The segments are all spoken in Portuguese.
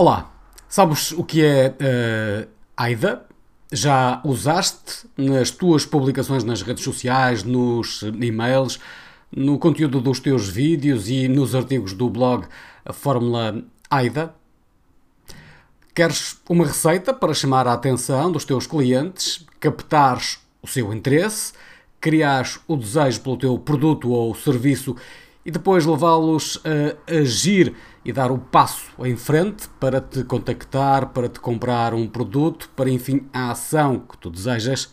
Olá, sabes o que é uh, AIDA? Já usaste nas tuas publicações nas redes sociais, nos e-mails, no conteúdo dos teus vídeos e nos artigos do blog a Fórmula AIDA? Queres uma receita para chamar a atenção dos teus clientes, captares o seu interesse, criares o desejo pelo teu produto ou serviço e depois levá-los a agir e dar o passo em frente para te contactar, para te comprar um produto, para enfim a ação que tu desejas?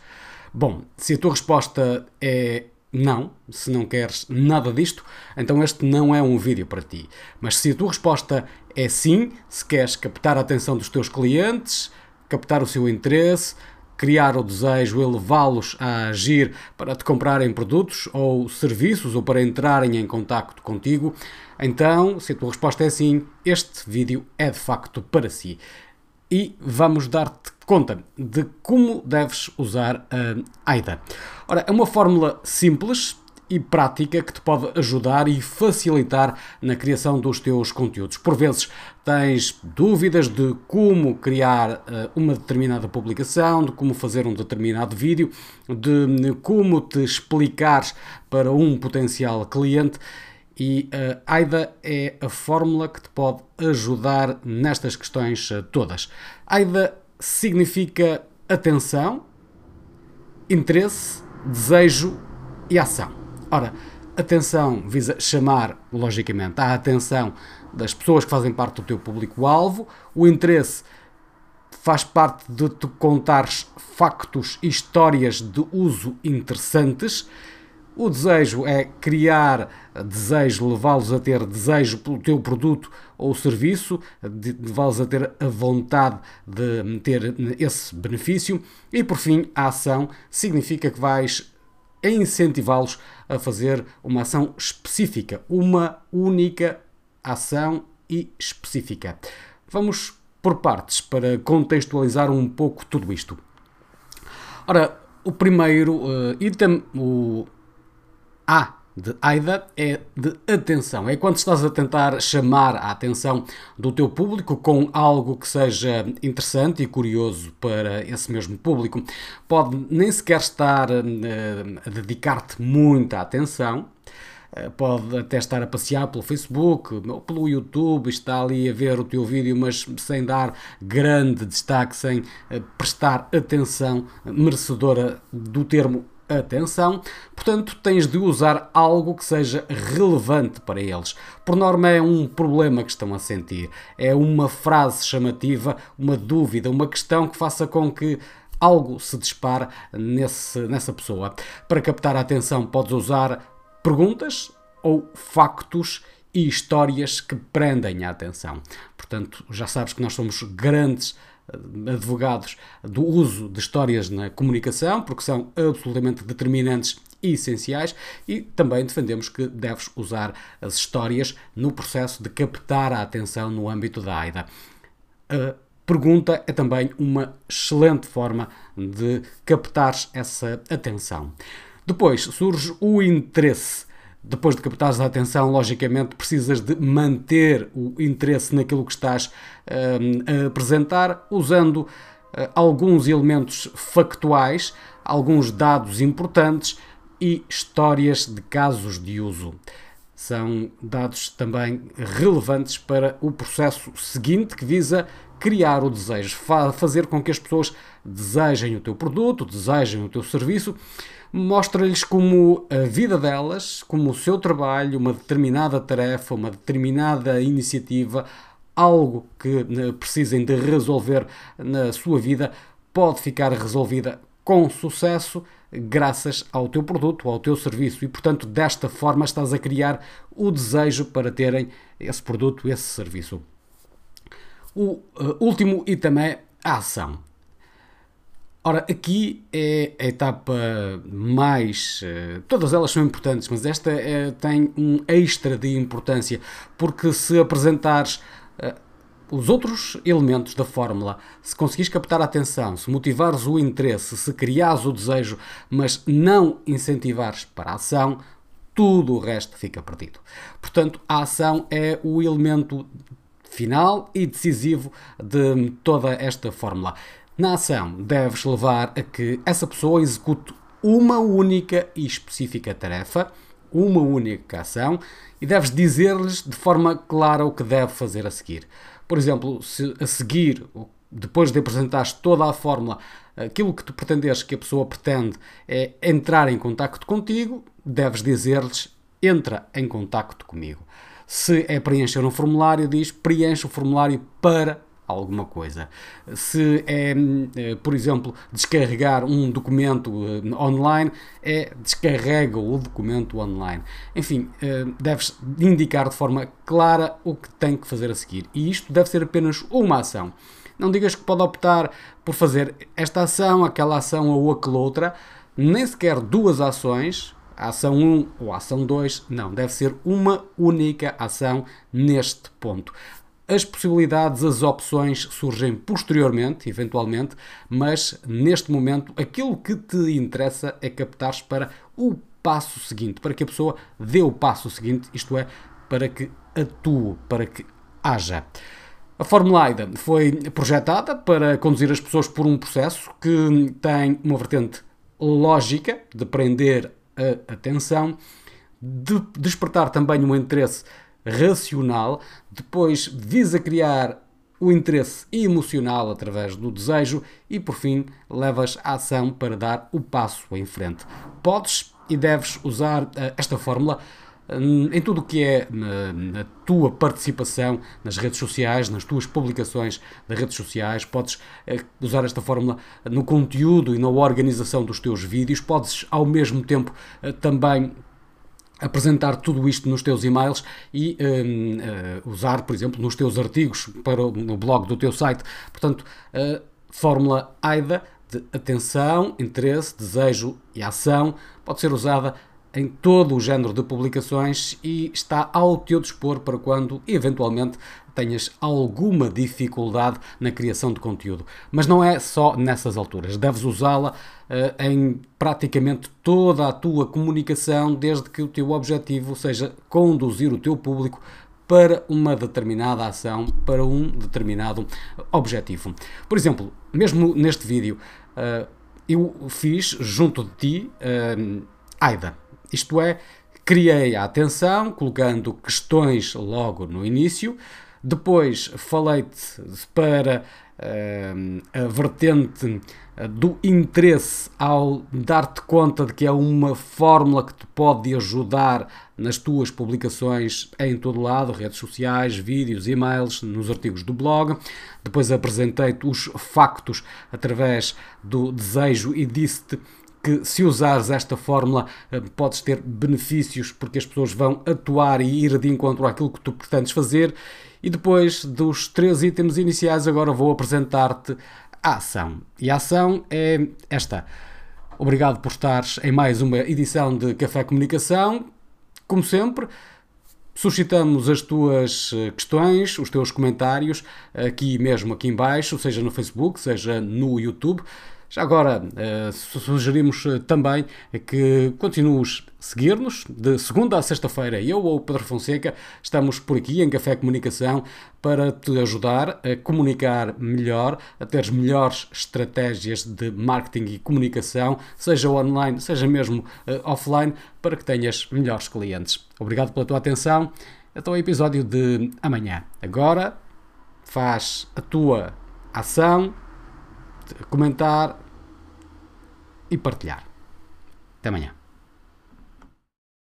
Bom, se a tua resposta é não, se não queres nada disto, então este não é um vídeo para ti. Mas se a tua resposta é sim, se queres captar a atenção dos teus clientes, captar o seu interesse, criar o desejo e levá-los a agir para te comprarem produtos ou serviços ou para entrarem em contacto contigo, então, se a tua resposta é sim, este vídeo é de facto para si. E vamos dar-te conta de como deves usar a AIDA. Ora, é uma fórmula simples, e prática que te pode ajudar e facilitar na criação dos teus conteúdos. Por vezes tens dúvidas de como criar uh, uma determinada publicação, de como fazer um determinado vídeo, de como te explicares para um potencial cliente. E a uh, AIDA é a fórmula que te pode ajudar nestas questões uh, todas. AIDA significa atenção, interesse, desejo e ação. Ora, atenção visa chamar, logicamente, a atenção das pessoas que fazem parte do teu público-alvo, o interesse faz parte de tu contares factos e histórias de uso interessantes. O desejo é criar desejo, levá-los a ter desejo pelo teu produto ou serviço, levá-los a ter a vontade de ter esse benefício. E por fim, a ação significa que vais é incentivá-los a fazer uma ação específica, uma única ação e específica. Vamos por partes para contextualizar um pouco tudo isto. Ora, o primeiro uh, item, o A de AIDA é de atenção. É quando estás a tentar chamar a atenção do teu público com algo que seja interessante e curioso para esse mesmo público. Pode nem sequer estar uh, a dedicar-te muita atenção. Uh, pode até estar a passear pelo Facebook ou pelo YouTube, está ali a ver o teu vídeo, mas sem dar grande destaque, sem uh, prestar atenção merecedora do termo atenção, portanto tens de usar algo que seja relevante para eles. Por norma é um problema que estão a sentir, é uma frase chamativa, uma dúvida, uma questão que faça com que algo se dispare nessa pessoa. Para captar a atenção podes usar perguntas ou factos e histórias que prendem a atenção. Portanto, já sabes que nós somos grandes advogados do uso de histórias na comunicação, porque são absolutamente determinantes e essenciais, e também defendemos que deves usar as histórias no processo de captar a atenção no âmbito da AIDA. A pergunta é também uma excelente forma de captar essa atenção. Depois surge o interesse depois de captares a atenção, logicamente precisas de manter o interesse naquilo que estás uh, a apresentar, usando uh, alguns elementos factuais, alguns dados importantes e histórias de casos de uso. São dados também relevantes para o processo seguinte que visa criar o desejo, fazer com que as pessoas desejem o teu produto, desejem o teu serviço. Mostra-lhes como a vida delas, como o seu trabalho, uma determinada tarefa, uma determinada iniciativa, algo que né, precisem de resolver na sua vida, pode ficar resolvida com sucesso graças ao teu produto, ao teu serviço e, portanto, desta forma estás a criar o desejo para terem esse produto, esse serviço. O uh, último item é a ação. Ora, aqui é a etapa mais. Uh, todas elas são importantes, mas esta é, tem um extra de importância, porque se apresentares os outros elementos da fórmula, se conseguires captar a atenção, se motivares o interesse, se criares o desejo, mas não incentivares para a ação, tudo o resto fica perdido. Portanto, a ação é o elemento final e decisivo de toda esta fórmula. Na ação, deves levar a que essa pessoa execute uma única e específica tarefa, uma única ação, e deves dizer-lhes de forma clara o que deve fazer a seguir. Por exemplo, se a seguir, depois de apresentares toda a fórmula, aquilo que tu pretendes que a pessoa pretende é entrar em contacto contigo, deves dizer-lhes entra em contacto comigo. Se é preencher um formulário, diz preenche o formulário para alguma coisa. Se é, eh, por exemplo, descarregar um documento eh, online, é descarrega o documento online. Enfim, eh, deves indicar de forma clara o que tem que fazer a seguir. E isto deve ser apenas uma ação. Não digas que pode optar por fazer esta ação, aquela ação ou aquela outra, nem sequer duas ações, a ação 1 ou a ação 2, não, deve ser uma única ação neste ponto. As possibilidades, as opções surgem posteriormente, eventualmente, mas neste momento aquilo que te interessa é captar para o passo seguinte, para que a pessoa dê o passo seguinte, isto é, para que atue, para que haja. A Fórmula AIDA foi projetada para conduzir as pessoas por um processo que tem uma vertente lógica de prender a atenção, de despertar também um interesse racional, depois visa criar o interesse emocional através do desejo e, por fim, levas a ação para dar o passo em frente. Podes e deves usar uh, esta fórmula hum, em tudo o que é na, na, tua participação nas redes sociais, nas tuas publicações das redes sociais, podes usar esta fórmula no conteúdo e na organização dos teus vídeos, podes ao mesmo tempo também apresentar tudo isto nos teus e-mails e uh, usar, por exemplo, nos teus artigos para o, no blog do teu site. Portanto, a fórmula AIDA de atenção, interesse, desejo e ação pode ser usada em todo o género de publicações e está ao teu dispor para quando, eventualmente, tenhas alguma dificuldade na criação de conteúdo. Mas não é só nessas alturas. Deves usá-la uh, em praticamente toda a tua comunicação, desde que o teu objetivo seja conduzir o teu público para uma determinada ação, para um determinado objetivo. Por exemplo, mesmo neste vídeo, uh, eu fiz junto de ti uh, AIDA, isto é, criei a atenção colocando questões logo no início, depois falei-te para uh, a vertente eh, do interesse ao dar-te conta de que é uma fórmula que te pode ajudar nas tuas publicações em todo lado, redes sociais, vídeos, e-mails, nos artigos do blog. Depois apresentei-te os factos através do desejo e disse-te que se usares esta fórmula eh, podes ter benefícios porque as pessoas vão atuar e ir de encontro àquilo que tu pretendes fazer. E depois dos três itens iniciais, agora vou apresentar-te a ação. E a ação é esta. Obrigado por estares em mais uma edição de Café Comunicação. Como sempre, suscitamos as tuas eh, questões, os teus comentários, aqui mesmo aqui em baixo, seja no Facebook, seja no YouTube. Já agora, uh, sugerimos uh, também que continues seguir-nos de segunda a sexta-feira. Eu ou o Pedro Fonseca estamos por aqui em Café Comunicação para te ajudar a comunicar melhor, a teres melhores estratégias de marketing e comunicação, seja online, seja mesmo uh, offline, para que tenhas melhores clientes. Obrigado pela tua atenção. Até o episódio de amanhã. Agora, faz a tua ação comentar e partilhar. Até amanhã.